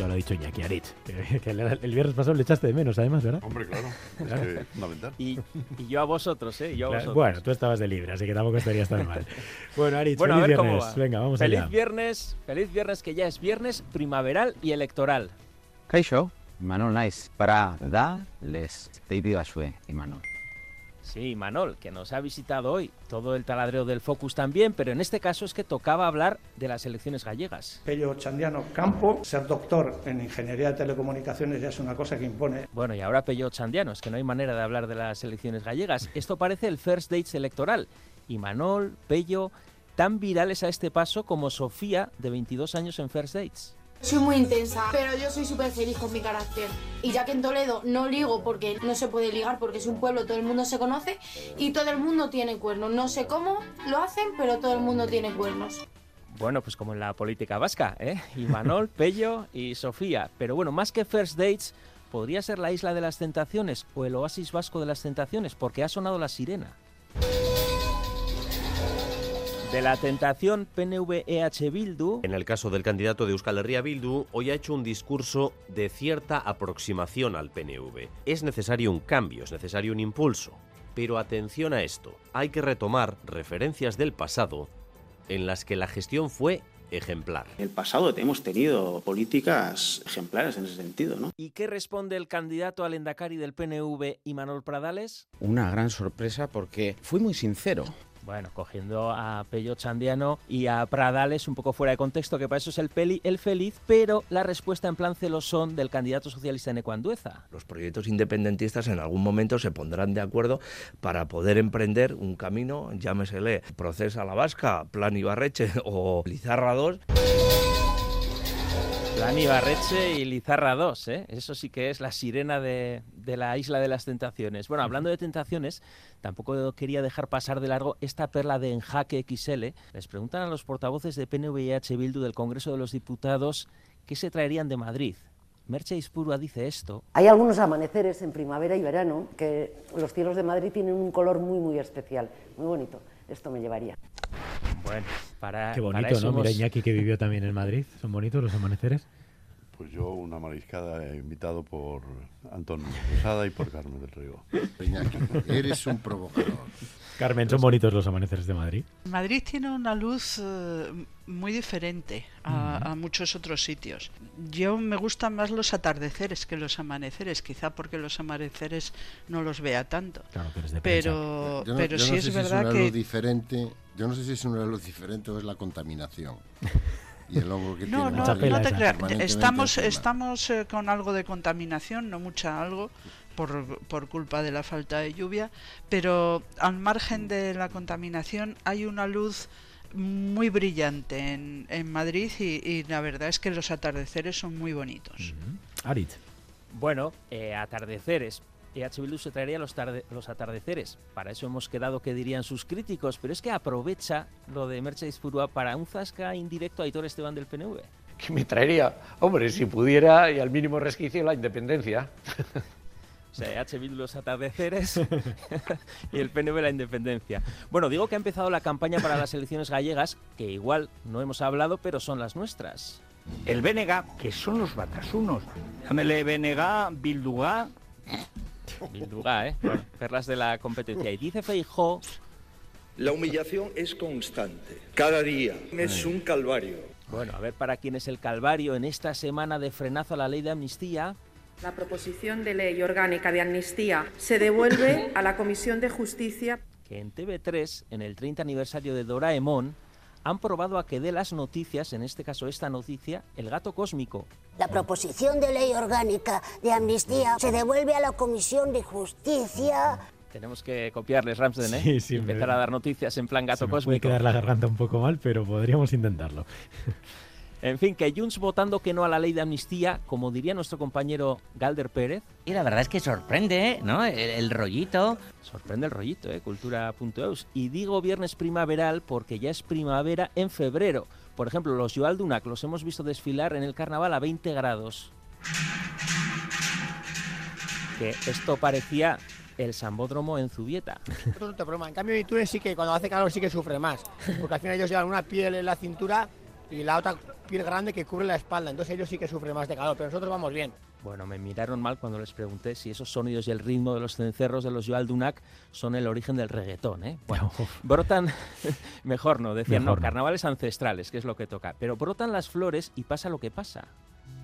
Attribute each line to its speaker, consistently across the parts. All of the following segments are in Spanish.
Speaker 1: Ya lo ha dicho Iñaki Arit. Que, que el, viernes pasado le echaste de menos, además, ¿verdad?
Speaker 2: Hombre, claro. Es
Speaker 1: Claro.
Speaker 2: que fundamental.
Speaker 3: Y, y yo a vosotros, ¿eh? Yo a
Speaker 1: Claro,
Speaker 3: vosotros.
Speaker 1: Bueno, tú estabas de libre, así que tampoco estarías tan mal. Bueno, Arit,
Speaker 3: Bueno, a
Speaker 1: feliz viernes.
Speaker 3: va.
Speaker 1: Venga, vamos
Speaker 3: feliz
Speaker 1: allá.
Speaker 3: viernes, feliz viernes que ya es viernes primaveral y electoral.
Speaker 4: Kaixo, Imanol naiz, para da les deibidazue, Imanol.
Speaker 3: Sí, Manol, que nos ha visitado hoy. Todo el taladreo del Focus también, pero en este caso es que tocaba hablar de las elecciones gallegas.
Speaker 5: Pello Chandiano Campo, ser doctor en ingeniería de telecomunicaciones ya es una cosa que impone.
Speaker 3: Bueno, y ahora Pello Chandiano, es que no hay manera de hablar de las elecciones gallegas. Esto parece el first dates electoral. Y Manol, Pello, tan virales a este paso como Sofía, de 22 años en first dates.
Speaker 6: Soy muy intensa, pero yo soy súper feliz con mi carácter. Y ya que en Toledo no ligo porque no se puede ligar porque es un pueblo, todo el mundo se conoce y todo el mundo tiene cuernos. No sé cómo lo hacen, pero todo el mundo tiene cuernos.
Speaker 3: Bueno, pues como en la política vasca, ¿eh? Y Manol, Pello y Sofía. Pero bueno, más que first dates, podría ser la isla de las tentaciones o el oasis vasco de las tentaciones, porque ha sonado la sirena. De la tentación PNV-EH Bildu,
Speaker 7: En el caso del candidato de Euskal Herria Bildu, hoy ha hecho un discurso de cierta aproximación al PNV. Es necesario un cambio, es necesario un impulso. Pero atención a esto, hay que retomar referencias del pasado en las que la gestión fue ejemplar.
Speaker 8: En el pasado hemos tenido políticas ejemplares en ese sentido, ¿no?
Speaker 3: ¿y qué responde el candidato al Endacari del PNV, Imanol Pradales?
Speaker 4: Una gran sorpresa porque fui muy sincero.
Speaker 3: Bueno, cogiendo a Pello Chandiano y a Pradales un poco fuera de contexto, que para eso es el peli, el feliz, pero la respuesta en plan celosón del candidato socialista Eneco Andueza.
Speaker 9: Los proyectos independentistas en algún momento se pondrán de acuerdo para poder emprender un camino, llámesele Procesa la Vasca, Plan Ibarreche o Lizarra 2.
Speaker 3: Plan Ibarreche y Lizarra 2, ¿eh? Eso sí que es la sirena de, de la isla de las tentaciones. Bueno, hablando de tentaciones, tampoco quería dejar pasar de largo esta perla de Enjaque XL. Les preguntan a los portavoces de PNV y H. Bildu del Congreso de los Diputados qué se traerían de Madrid. Merche Ispurua dice esto.
Speaker 10: Hay algunos amaneceres en primavera y verano que los cielos de Madrid tienen un color muy, muy especial, muy bonito. Esto me llevaría.
Speaker 3: Bueno, para,
Speaker 1: Qué
Speaker 3: para
Speaker 1: bonito,
Speaker 3: eso
Speaker 1: ¿no? Mira Iñaki que vivió también en Madrid. ¿Son bonitos los amaneceres?
Speaker 2: Pues yo una mariscada he invitado por Antón Posada y por Carmen del Río.
Speaker 11: Iñaki, eres un provocador.
Speaker 1: Carmen, ¿son bonitos los amaneceres de Madrid?
Speaker 12: Madrid tiene una luz eh, muy diferente a, muchos otros sitios. Yo me gustan más los atardeceres que los amaneceres, quizá porque los amaneceres no los vea tanto.
Speaker 1: Claro, eres de
Speaker 12: pero
Speaker 11: Yo no-
Speaker 12: pero
Speaker 11: yo no
Speaker 12: sí
Speaker 11: sé
Speaker 12: es
Speaker 11: si
Speaker 12: verdad
Speaker 11: una
Speaker 12: que
Speaker 11: luz diferente. Yo no sé si es una luz diferente o es la contaminación. Y el hongo que
Speaker 12: no,
Speaker 11: tiene
Speaker 12: no, no te creas. Estamos,
Speaker 11: encima.
Speaker 12: estamos eh, con algo de contaminación, no mucha algo, por, por culpa de la falta de lluvia, pero al margen de la contaminación hay una luz muy brillante en, en Madrid y, y la verdad es que los atardeceres son muy bonitos.
Speaker 1: Arit.
Speaker 3: Bueno, eh, atardeceres. EH Bildu se traería los, tarde- los atardeceres. Para eso hemos quedado que dirían sus críticos, pero es que aprovecha lo de Merche Ispurua para un zasca indirecto a Aitor Esteban del PNV.
Speaker 13: ¿Qué me traería? Hombre, si pudiera y al mínimo resquicio la independencia.
Speaker 3: O sea, EH Bildu los atardeceres y el PNV la independencia. Bueno, digo que ha empezado la campaña para las elecciones gallegas, que igual no hemos hablado, pero son las nuestras.
Speaker 14: El BNG, que son los batasunos. Llámele BNG, Bilduga.
Speaker 3: Bilduga, ¿eh? Bueno, perlas de la competencia. Y dice Feijó
Speaker 15: La humillación es constante. Cada día es un calvario.
Speaker 3: Bueno, a ver para quién es el calvario en esta semana de frenazo a la ley de amnistía.
Speaker 16: La proposición de ley orgánica de amnistía se devuelve a la Comisión de Justicia.
Speaker 3: que en TV3, en el 30 aniversario de Doraemon, han probado a que dé las noticias, en este caso esta noticia, el gato cósmico.
Speaker 17: La proposición de ley orgánica de amnistía se devuelve a la Comisión de Justicia.
Speaker 3: Tenemos que copiarles, Ramsden, ¿eh?
Speaker 1: Sí, sí,
Speaker 3: empezar
Speaker 1: me-
Speaker 3: a dar noticias en plan gato
Speaker 1: Se me puede
Speaker 3: cósmico.
Speaker 1: quedar la garganta un poco mal, pero podríamos intentarlo.
Speaker 3: En fin, que Junts votando que no a la ley de amnistía, como diría nuestro compañero Galder Pérez.
Speaker 18: Y la verdad es que sorprende, ¿no? El, el rollito.
Speaker 3: Sorprende el rollito, ¿eh? Cultura.eus. Y digo viernes primaveral porque ya es primavera en febrero. Por ejemplo, los Joaldunak los hemos visto desfilar en el carnaval a 20 grados. Que esto parecía el Sambódromo en Zubieta.
Speaker 19: Es otra broma. En cambio, mi Túnez sí que cuando hace calor sí que sufre más. Porque al final ellos llevan una piel en la cintura y la otra piel grande que cubre la espalda. Entonces ellos sí que sufren más de calor, pero nosotros vamos bien.
Speaker 3: Bueno, me miraron mal cuando les pregunté si esos sonidos y el ritmo de los cencerros de los Joal Dunac son el origen del reggaetón, ¿eh? Bueno, brotan, mejor no, decían,
Speaker 1: Mejor
Speaker 3: no, carnavales ancestrales, que es lo que toca, pero brotan las flores y pasa lo que pasa.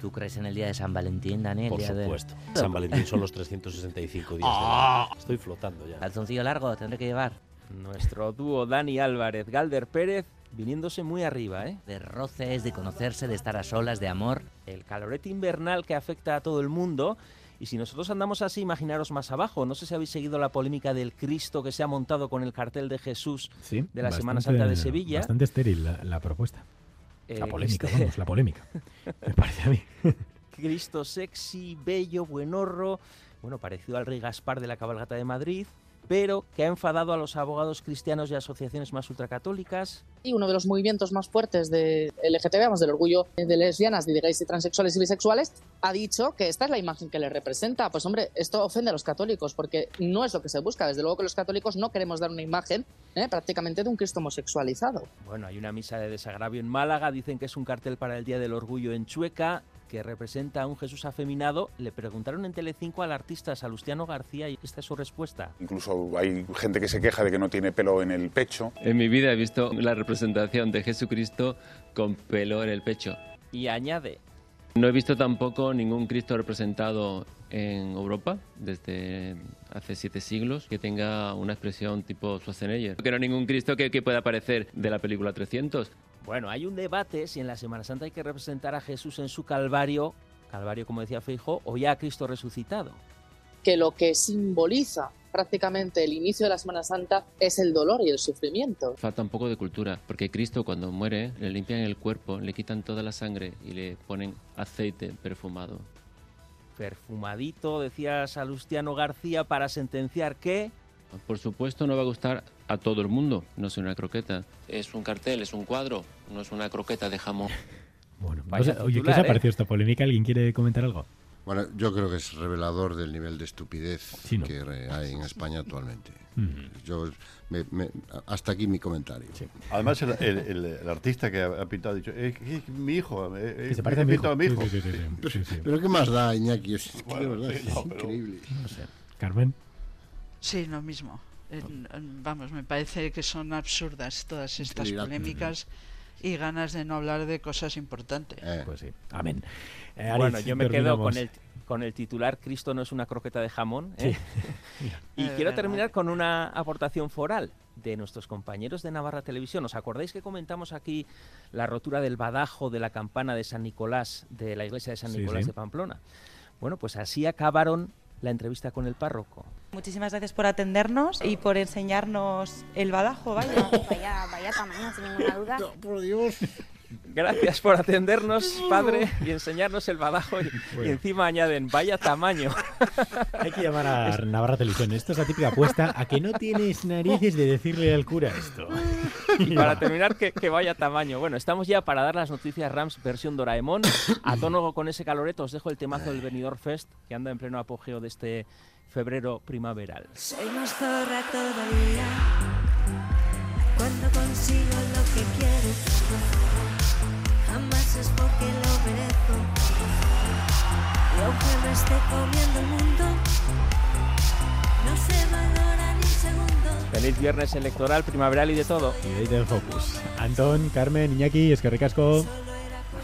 Speaker 18: ¿Tú crees en el día de San Valentín, Daniel?
Speaker 7: Por
Speaker 18: Día de-
Speaker 7: supuesto. San Valentín son los 365 días
Speaker 18: Ah.
Speaker 7: del año. Estoy flotando ya.
Speaker 18: Calzoncillo largo, tendré que llevar.
Speaker 3: Nuestro dúo Dani Álvarez, Galder Pérez, viniéndose muy arriba, ¿eh?
Speaker 18: De roces, de conocerse, de estar a solas, de amor.
Speaker 3: El calorete invernal que afecta a todo el mundo. Y si nosotros andamos así, imaginaros más abajo. No sé si habéis seguido la polémica del Cristo que se ha montado con el cartel de Jesús
Speaker 1: Sí,
Speaker 3: de la Semana Santa de Sevilla.
Speaker 1: Bastante estéril la, la propuesta. la
Speaker 3: Eh,
Speaker 1: polémica,
Speaker 3: este-
Speaker 1: vamos, la polémica. Me parece a mí.
Speaker 3: Cristo sexy, bello, buenorro, bueno, parecido al rey Gaspar de la cabalgata de Madrid, pero que ha enfadado a los abogados cristianos y asociaciones más ultracatólicas.
Speaker 20: Y uno de los movimientos más fuertes de LGTB, vamos, del orgullo de lesbianas, de gays y transexuales y bisexuales, ha dicho que esta es la imagen que le representa. Pues hombre, esto ofende a los católicos porque no es lo que se busca. Desde luego que los católicos no queremos dar una imagen ¿eh? prácticamente de un Cristo homosexualizado.
Speaker 3: Bueno, hay una misa de desagravio en Málaga, dicen que es un cartel para el Día del Orgullo en Chueca, que representa a un Jesús afeminado. Le preguntaron en Telecinco al artista Salustiano García y esta es su respuesta.
Speaker 21: Incluso hay gente que se queja de que no tiene pelo en el pecho.
Speaker 22: En mi vida he visto la representación de Jesucristo con pelo en el pecho.
Speaker 3: Y añade,
Speaker 22: No he visto tampoco ningún Cristo representado en Europa desde hace siete siglos que tenga una expresión tipo Schwarzenegger. Que no hay ningún Cristo que, que pueda aparecer de la película 300.
Speaker 3: Bueno, hay un debate si en la Semana Santa hay que representar a Jesús en su Calvario, Calvario como decía Feijo, o ya a Cristo resucitado.
Speaker 20: Que lo que simboliza prácticamente el inicio de la Semana Santa es el dolor y el sufrimiento.
Speaker 22: Falta un poco de cultura, porque Cristo cuando muere le limpian el cuerpo, le quitan toda la sangre y le ponen aceite perfumado.
Speaker 3: Perfumadito, decía Salustiano García, para sentenciar que
Speaker 22: Por supuesto no va a gustar a todo el mundo, no es una croqueta. Es un cartel, es un cuadro, no es una croqueta de jamón.
Speaker 1: Bueno, no sé, oye, ¿qué os ha
Speaker 22: ¿eh?
Speaker 1: parecido esta polémica? ¿Alguien quiere comentar algo?
Speaker 11: Bueno, yo creo que es revelador del nivel de estupidez
Speaker 1: Sí, ¿no?
Speaker 11: que hay en España actualmente.
Speaker 1: Ujú.
Speaker 11: Yo me- me- hasta aquí mi comentario.
Speaker 2: Además, el, el- el- el artista que ha, pintado ha dicho, "Eh, que- que mi hijo, eh, eh,
Speaker 1: Que se parece
Speaker 2: he
Speaker 1: a mi
Speaker 2: pintado
Speaker 1: hijo".
Speaker 2: a mi hijo.
Speaker 1: Sí, sí, sí, sí, sí, sí, sí.
Speaker 11: Pero ¿qué más da, Iñaki? Es que de
Speaker 2: Bueno,
Speaker 11: verdad
Speaker 2: sí,
Speaker 11: es
Speaker 2: no, pero-
Speaker 11: increíble.
Speaker 1: No sé. Carmen.
Speaker 12: Sí, lo mismo. En- en- vamos, me parece que son absurdas todas estas polémicas y ganas de no hablar de cosas importantes.
Speaker 1: Pues sí. Amén. Eh,
Speaker 3: bueno, yo me quedo con el, con el titular Cristo no es una croqueta de jamón. ¿eh? y quiero
Speaker 12: verdad.
Speaker 3: terminar con una aportación foral de nuestros compañeros de Navarra Televisión. ¿Os acordáis que comentamos aquí la rotura del badajo de la campana de San Nicolás, de la iglesia de San
Speaker 1: Sí,
Speaker 3: Nicolás
Speaker 1: sí.
Speaker 3: de Pamplona? Bueno, pues así acabaron la entrevista con el párroco.
Speaker 23: Muchísimas gracias por atendernos y por enseñarnos el badajo, vaya.
Speaker 17: Vaya, vaya tamaño, sin ninguna duda.
Speaker 11: por Dios.
Speaker 3: Gracias por atendernos, padre, y enseñarnos el badajo. Y, y
Speaker 1: Bueno.
Speaker 3: encima añaden, vaya tamaño.
Speaker 1: Hay que llamar a Navarra Televisión. Esto es la típica apuesta a que no tienes narices de decirle al cura esto.
Speaker 3: Y para terminar, que, que vaya tamaño. Bueno, estamos ya para dar las noticias Rams versión Doraemon. A tono con ese caloreto os dejo el temazo del Benidorm Fest, que anda en pleno apogeo de este febrero primaveral.
Speaker 24: Soy más zorra todavía cuando consigo lo que quiero. Jamás es porque lo merezco. Y aunque me esté comiendo el mundo, no se valora ni un segundo.
Speaker 3: Feliz viernes electoral, primaveral y de todo.
Speaker 1: Y de del Focus. Antón, Carmen, Iñaki, es que recasco.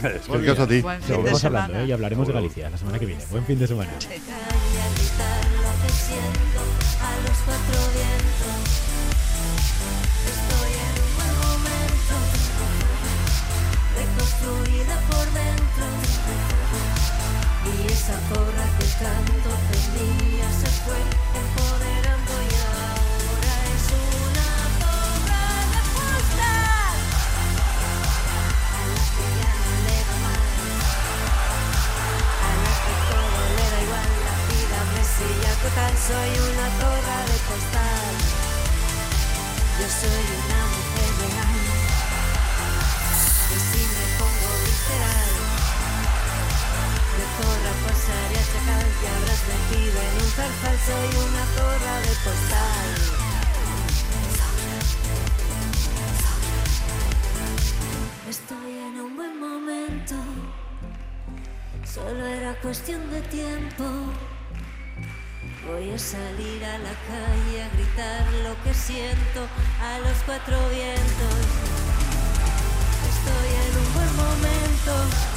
Speaker 2: Es que ricasco a ti.
Speaker 12: Semana.
Speaker 1: hablando ¿eh? y hablaremos de. Galicia la semana que viene. Buen fin de semana.
Speaker 24: A los cuatro vientos. Zorra que tanto temía se fue cuestión de tiempo. Voy a salir a la calle a gritar lo que siento a los cuatro vientos. Estoy en un buen momento.